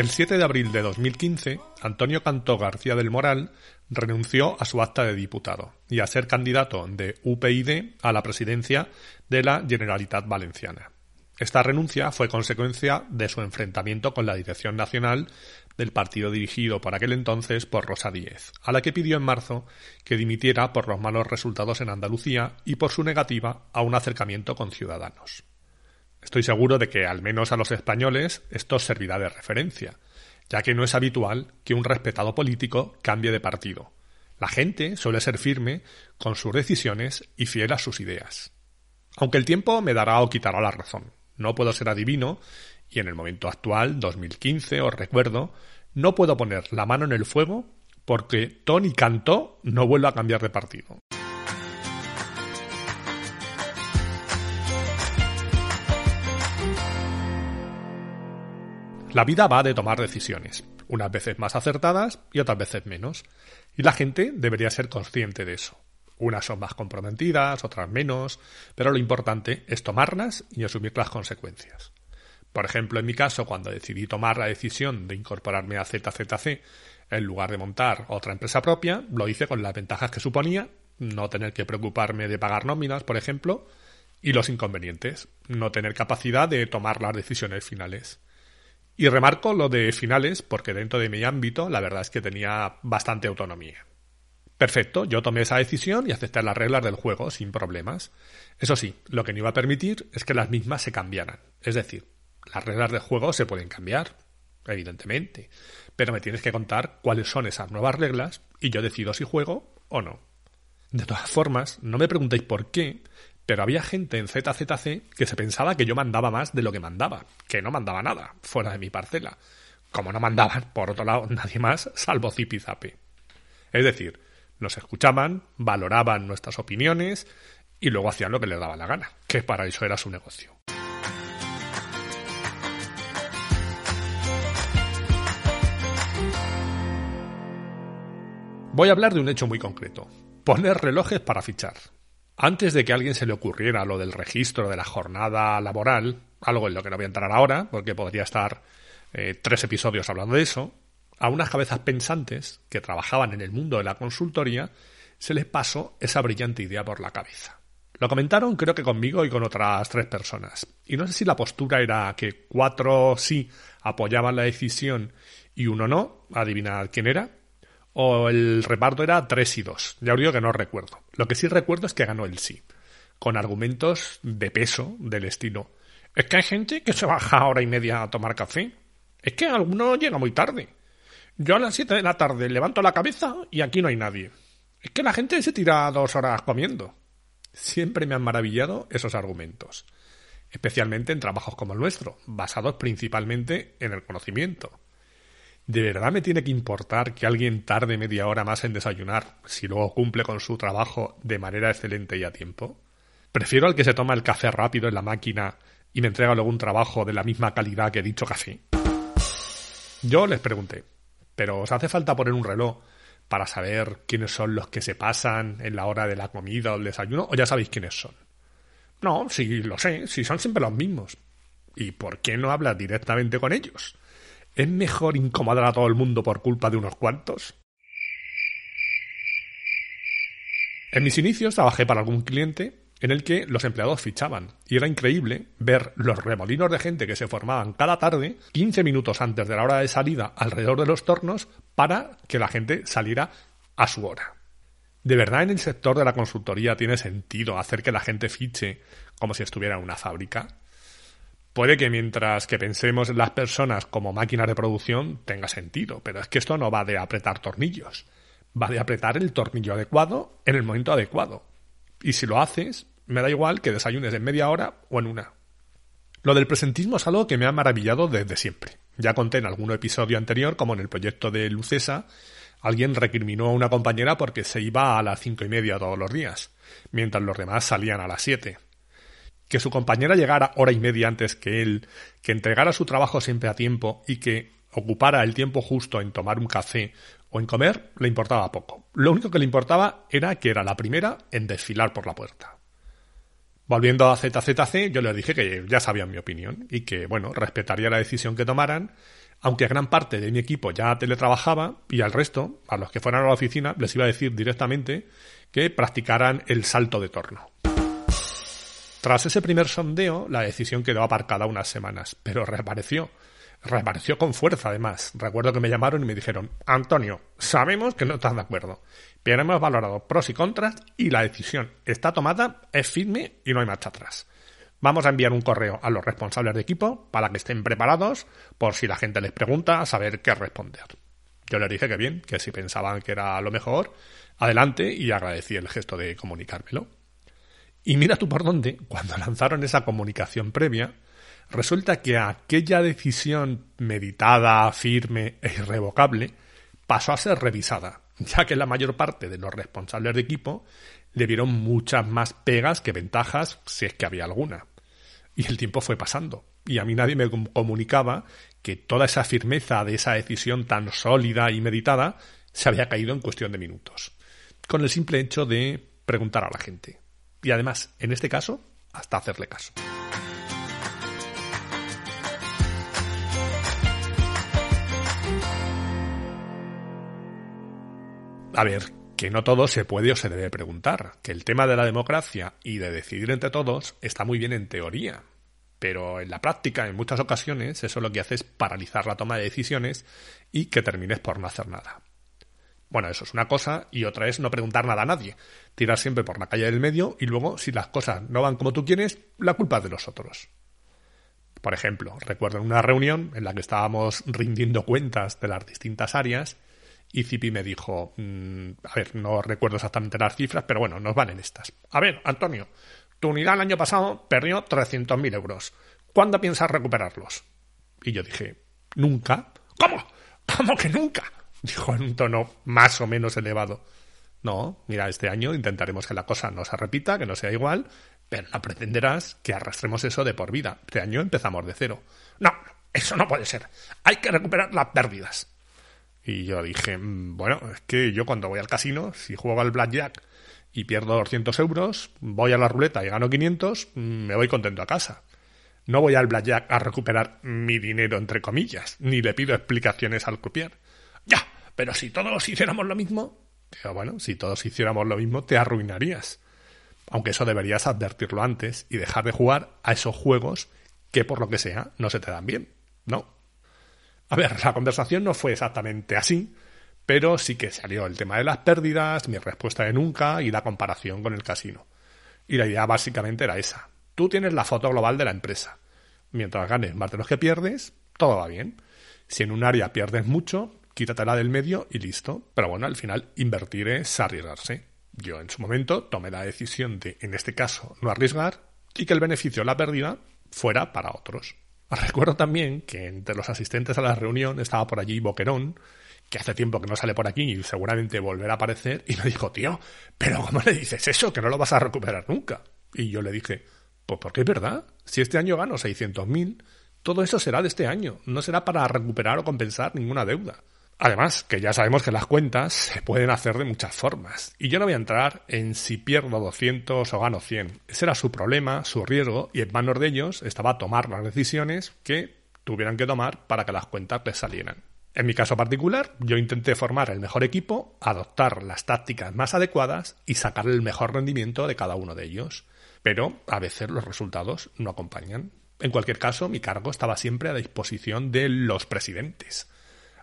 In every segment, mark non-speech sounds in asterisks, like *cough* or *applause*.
El 7 de abril de 2015, Antonio Cantó García del Moral renunció a su acta de diputado y a ser candidato de UPyD a la presidencia de la Generalitat Valenciana. Esta renuncia fue consecuencia de su enfrentamiento con la dirección nacional del partido dirigido por aquel entonces por Rosa Díez, a la que pidió en marzo que dimitiera por los malos resultados en Andalucía y por su negativa a un acercamiento con Ciudadanos. Estoy seguro de que, al menos a los españoles, esto servirá de referencia, ya que no es habitual que un respetado político cambie de partido. La gente suele ser firme con sus decisiones y fiel a sus ideas. Aunque el tiempo me dará o quitará la razón. No puedo ser adivino y en el momento actual, 2015, os recuerdo, no puedo poner la mano en el fuego porque Tony Cantó no vuelva a cambiar de partido. La vida va de tomar decisiones, unas veces más acertadas y otras veces menos, y la gente debería ser consciente de eso. Unas son más comprometidas, otras menos, pero lo importante es tomarlas y asumir las consecuencias. Por ejemplo, en mi caso, cuando decidí tomar la decisión de incorporarme a ZZC en lugar de montar otra empresa propia, lo hice con las ventajas que suponía, no tener que preocuparme de pagar nóminas, por ejemplo, y los inconvenientes, no tener capacidad de tomar las decisiones finales. Y remarco lo de finales porque dentro de mi ámbito la verdad es que tenía bastante autonomía. Perfecto, yo tomé esa decisión y acepté las reglas del juego sin problemas. Eso sí, lo que no iba a permitir es que las mismas se cambiaran. Es decir, las reglas del juego se pueden cambiar, evidentemente, pero me tienes que contar cuáles son esas nuevas reglas y yo decido si juego o no. De todas formas, no me preguntéis por qué, pero había gente en ZZC que se pensaba que yo mandaba más de lo que mandaba, que no mandaba nada fuera de mi parcela. Como no mandaban, por otro lado, nadie más, salvo Zipizape. Es decir, nos escuchaban, valoraban nuestras opiniones y luego hacían lo que les daba la gana, que para eso era su negocio. Voy a hablar de un hecho muy concreto. Poner relojes para fichar. Antes de que a alguien se le ocurriera lo del registro de la jornada laboral, algo en lo que no voy a entrar ahora, porque podría estar eh, tres episodios hablando de eso, a unas cabezas pensantes que trabajaban en el mundo de la consultoría se les pasó esa brillante idea por la cabeza. Lo comentaron creo que conmigo y con otras tres personas. Y no sé si la postura era que cuatro sí apoyaban la decisión y uno no, adivinar quién era, o el reparto era 3 y 2. Ya os digo que no recuerdo. Lo que sí recuerdo es que ganó el sí, con argumentos de peso del estilo. Es que hay gente que se baja hora y media a tomar café. Es que alguno llega muy tarde. Yo a las 7 de la tarde levanto la cabeza y aquí no hay nadie. Es que la gente se tira dos horas comiendo. Siempre me han maravillado esos argumentos, especialmente en trabajos como el nuestro, basados principalmente en el conocimiento. ¿De verdad me tiene que importar que alguien tarde media hora más en desayunar si luego cumple con su trabajo de manera excelente y a tiempo? Prefiero al que se toma el café rápido en la máquina y me entrega luego un trabajo de la misma calidad que dicho café. Yo les pregunté, ¿pero os hace falta poner un reloj para saber quiénes son los que se pasan en la hora de la comida o el desayuno o ya sabéis quiénes son? No, sí, lo sé, si son siempre los mismos. ¿Y por qué no hablas directamente con ellos? ¿Es mejor incomodar a todo el mundo por culpa de unos cuantos? En mis inicios trabajé para algún cliente en el que los empleados fichaban y era increíble ver los remolinos de gente que se formaban cada tarde 15 minutos antes de la hora de salida alrededor de los tornos para que la gente saliera a su hora. ¿De verdad en el sector de la consultoría tiene sentido hacer que la gente fiche como si estuviera en una fábrica? Puede que mientras que pensemos en las personas como máquinas de producción tenga sentido, pero es que esto no va de apretar tornillos, va de apretar el tornillo adecuado en el momento adecuado. Y si lo haces, me da igual que desayunes en media hora o en una. Lo del presentismo es algo que me ha maravillado desde siempre. Ya conté en algún episodio anterior, como en el proyecto de Lucesa, alguien recriminó a una compañera porque se iba a las cinco y media todos los días, mientras los demás salían a las siete. Que su compañera llegara hora y media antes que él, que entregara su trabajo siempre a tiempo y que ocupara el tiempo justo en tomar un café o en comer, le importaba poco. Lo único que le importaba era que era la primera en desfilar por la puerta. Volviendo a ZZC, yo les dije que ya sabían mi opinión y que, bueno, respetaría la decisión que tomaran, aunque gran parte de mi equipo ya teletrabajaba y al resto, a los que fueran a la oficina, les iba a decir directamente que practicaran el salto de torno. Tras ese primer sondeo, la decisión quedó aparcada unas semanas, pero reapareció reapareció con fuerza además. Recuerdo que me llamaron y me dijeron, Antonio, sabemos que no estás de acuerdo, pero hemos valorado pros y contras y la decisión está tomada, es firme y no hay marcha atrás. Vamos a enviar un correo a los responsables de equipo para que estén preparados por si la gente les pregunta a saber qué responder. Yo les dije que bien, que si pensaban que era lo mejor, adelante y agradecí el gesto de comunicármelo. Y mira tú por dónde, cuando lanzaron esa comunicación previa, Resulta que aquella decisión meditada, firme e irrevocable pasó a ser revisada, ya que la mayor parte de los responsables de equipo le vieron muchas más pegas que ventajas, si es que había alguna. Y el tiempo fue pasando, y a mí nadie me comunicaba que toda esa firmeza de esa decisión tan sólida y meditada se había caído en cuestión de minutos, con el simple hecho de preguntar a la gente. Y además, en este caso, hasta hacerle caso. A ver, que no todo se puede o se debe preguntar, que el tema de la democracia y de decidir entre todos está muy bien en teoría, pero en la práctica, en muchas ocasiones, eso lo que hace es paralizar la toma de decisiones y que termines por no hacer nada. Bueno, eso es una cosa, y otra es no preguntar nada a nadie, tirar siempre por la calle del medio y luego, si las cosas no van como tú quieres, la culpa es de los otros. Por ejemplo, recuerdo una reunión en la que estábamos rindiendo cuentas de las distintas áreas y Zipi me dijo, mm, a ver, no recuerdo exactamente las cifras, pero bueno, nos van en estas. A ver, Antonio, tu unidad el año pasado perdió 300.000 euros. ¿Cuándo piensas recuperarlos? Y yo dije, nunca. ¿Cómo? ¿Cómo que nunca? Dijo en un tono más o menos elevado. No, mira, este año intentaremos que la cosa no se repita, que no sea igual, pero no pretenderás que arrastremos eso de por vida. Este año empezamos de cero. No, eso no puede ser. Hay que recuperar las pérdidas. Y yo dije, mm, bueno, es que yo cuando voy al casino, si juego al blackjack y pierdo 200 euros, voy a la ruleta y gano 500, mm, me voy contento a casa. No voy al blackjack a recuperar mi dinero, entre comillas, ni le pido explicaciones al copiar. Ya, pero si todos hiciéramos lo mismo, digo, bueno, si todos hiciéramos lo mismo, te arruinarías. Aunque eso deberías advertirlo antes y dejar de jugar a esos juegos que por lo que sea no se te dan bien. No, a ver, la conversación no fue exactamente así, pero sí que salió el tema de las pérdidas, mi respuesta de nunca y la comparación con el casino. Y la idea básicamente era esa. Tú tienes la foto global de la empresa. Mientras ganes más de los que pierdes, todo va bien. Si en un área pierdes mucho, quítatela del medio y listo. Pero bueno, al final invertir es arriesgarse. Yo en su momento tomé la decisión de, en este caso, no arriesgar y que el beneficio de la pérdida fuera para otros. *laughs* Recuerdo también que entre los asistentes a la reunión estaba por allí Boquerón, que hace tiempo que no sale por aquí y seguramente volverá a aparecer, y me dijo, tío, pero ¿cómo le dices eso? Que no lo vas a recuperar nunca. Y yo le dije, pues porque es verdad, si este año gano 600.000, todo eso será de este año, no será para recuperar o compensar ninguna deuda. Además, que ya sabemos que las cuentas se pueden hacer de muchas formas. Y yo no voy a entrar en si pierdo 200 o gano 100. Ese era su problema, su riesgo, y en manos de ellos estaba tomar las decisiones que tuvieran que tomar para que las cuentas les salieran. En mi caso particular, yo intenté formar el mejor equipo, adoptar las tácticas más adecuadas y sacar el mejor rendimiento de cada uno de ellos. Pero a veces los resultados no acompañan. En cualquier caso, mi cargo estaba siempre a disposición de los presidentes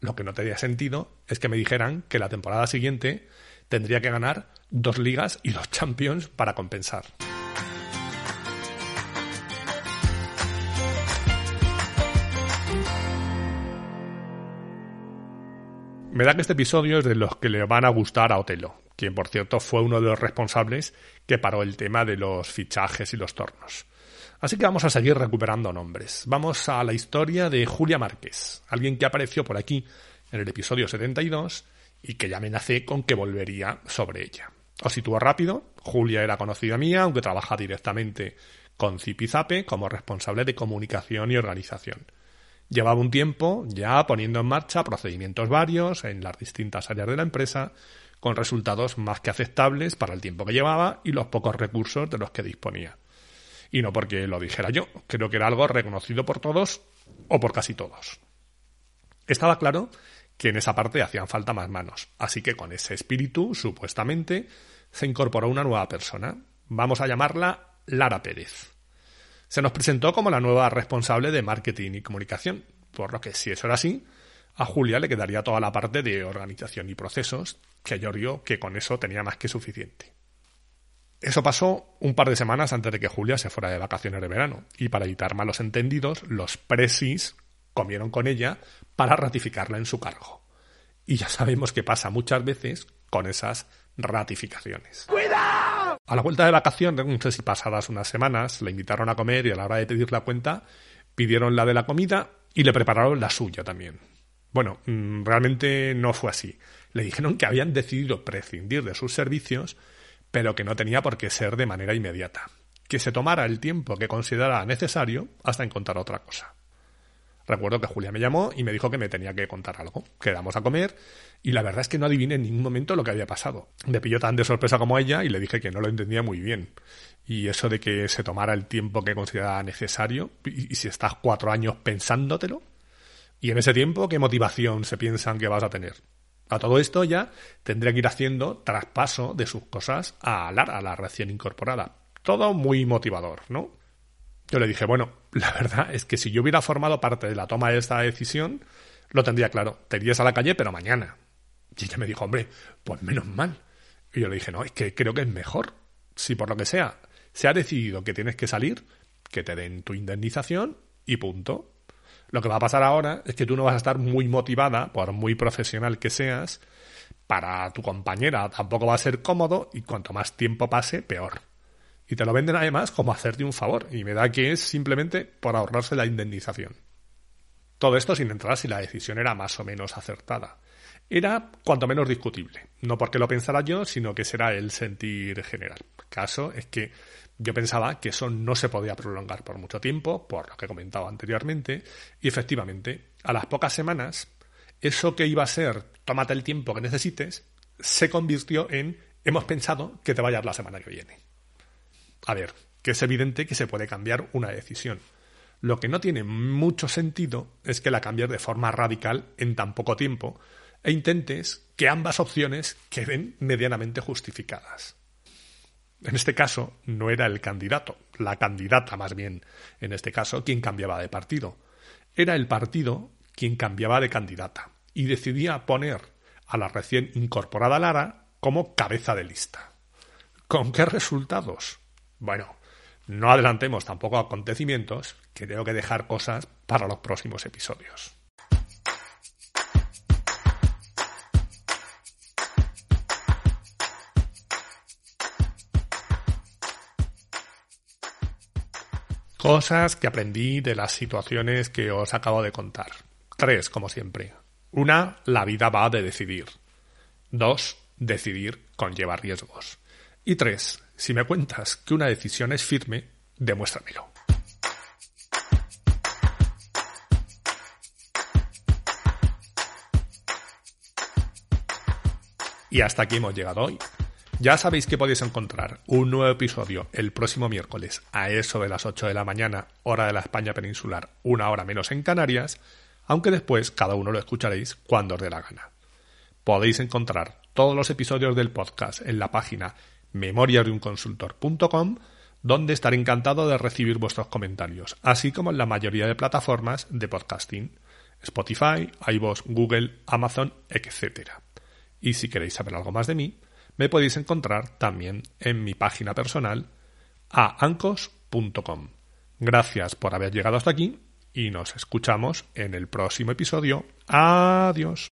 lo que no tenía sentido es que me dijeran que la temporada siguiente tendría que ganar dos ligas y dos champions para compensar. Me da que este episodio es de los que le van a gustar a Otelo, quien por cierto fue uno de los responsables que paró el tema de los fichajes y los tornos. Así que vamos a seguir recuperando nombres. Vamos a la historia de Julia Márquez, alguien que apareció por aquí en el episodio 72 y que ya amenacé con que volvería sobre ella. Os sitúo rápido, Julia era conocida mía, aunque trabaja directamente con Zipizape como responsable de comunicación y organización. Llevaba un tiempo ya poniendo en marcha procedimientos varios en las distintas áreas de la empresa, con resultados más que aceptables para el tiempo que llevaba y los pocos recursos de los que disponía. Y no porque lo dijera yo, creo que era algo reconocido por todos o por casi todos. Estaba claro que en esa parte hacían falta más manos, así que con ese espíritu, supuestamente, se incorporó una nueva persona. Vamos a llamarla Lara Pérez. Se nos presentó como la nueva responsable de marketing y comunicación, por lo que si eso era así, a Julia le quedaría toda la parte de organización y procesos, que yo que con eso tenía más que suficiente. Eso pasó un par de semanas antes de que Julia se fuera de vacaciones de verano, y para evitar malos entendidos, los presis comieron con ella para ratificarla en su cargo. Y ya sabemos que pasa muchas veces con esas ratificaciones. ¡Cuidado! A la vuelta de vacaciones, no sé si pasadas unas semanas, le invitaron a comer y a la hora de pedir la cuenta, pidieron la de la comida y le prepararon la suya también. Bueno, mm, realmente no fue así. Le dijeron que habían decidido prescindir de sus servicios, pero que no tenía por qué ser de manera inmediata. Que se tomara el tiempo que considerara necesario hasta encontrar otra cosa. Recuerdo que Julia me llamó y me dijo que me tenía que contar algo. Quedamos a comer y la verdad es que no adiviné en ningún momento lo que había pasado. Me pilló tan de sorpresa como ella y le dije que no lo entendía muy bien. Y eso de que se tomara el tiempo que consideraba necesario, y, si estás cuatro años pensándotelo, y en ese tiempo, ¿qué motivación se piensan que vas a tener? A todo esto ya tendría que ir haciendo traspaso de sus cosas a Lara, a la recién incorporada. Todo muy motivador, ¿no? Yo le dije, bueno, la verdad es que si yo hubiera formado parte de la toma de esta decisión, lo tendría claro. Te irías a la calle, pero mañana. Y ella me dijo, hombre, pues menos mal. Y yo le dije, no, es que creo que es mejor. Si por lo que sea se ha decidido que tienes que salir, que te den tu indemnización y punto. Lo que va a pasar ahora es que tú no vas a estar muy motivada, por muy profesional que seas, para tu compañera tampoco va a ser cómodo y cuanto más tiempo pase, peor. Y te lo venden además como hacerte un favor. Y me da que es simplemente por ahorrarse la indemnización. Todo esto sin entrar si la decisión era más o menos acertada. Era cuanto menos discutible. No porque lo pensara yo, sino que será el sentir general. Caso es que yo pensaba que eso no se podía prolongar por mucho tiempo, por lo que he comentado anteriormente, y efectivamente, a las pocas semanas, eso que iba a ser tómate el tiempo que necesites, se convirtió en hemos pensado que te vayas la semana que viene. A ver, que es evidente que se puede cambiar una decisión. Lo que no tiene mucho sentido es que la cambies de forma radical en tan poco tiempo e intentes que ambas opciones queden medianamente justificadas. En este caso no era el candidato, la candidata más bien, en este caso, quien cambiaba de partido. Era el partido quien cambiaba de candidata y decidía poner a la recién incorporada Lara como cabeza de lista. ¿Con qué resultados? Bueno, no adelantemos tampoco acontecimientos, que tengo que dejar cosas para los próximos episodios. Cosas que aprendí de las situaciones que os acabo de contar. Tres, como siempre. Una, la vida va de decidir. Dos, decidir conlleva riesgos. Y tres, si me cuentas que una decisión es firme, demuéstramelo. Y hasta aquí hemos llegado hoy. Ya sabéis que podéis encontrar un nuevo episodio el próximo miércoles a eso de las 8 de la mañana, hora de la España peninsular, una hora menos en Canarias, aunque después cada uno lo escucharéis cuando os dé la gana. Podéis encontrar todos los episodios del podcast en la página memoriasdeunconsultor.com, donde estaré encantado de recibir vuestros comentarios, así como en la mayoría de plataformas de podcasting, Spotify, iVoox, Google, Amazon, etc. Y si queréis saber algo más de mí, me podéis encontrar también en mi página personal a ancos.com. Gracias por haber llegado hasta aquí y nos escuchamos en el próximo episodio. Adiós.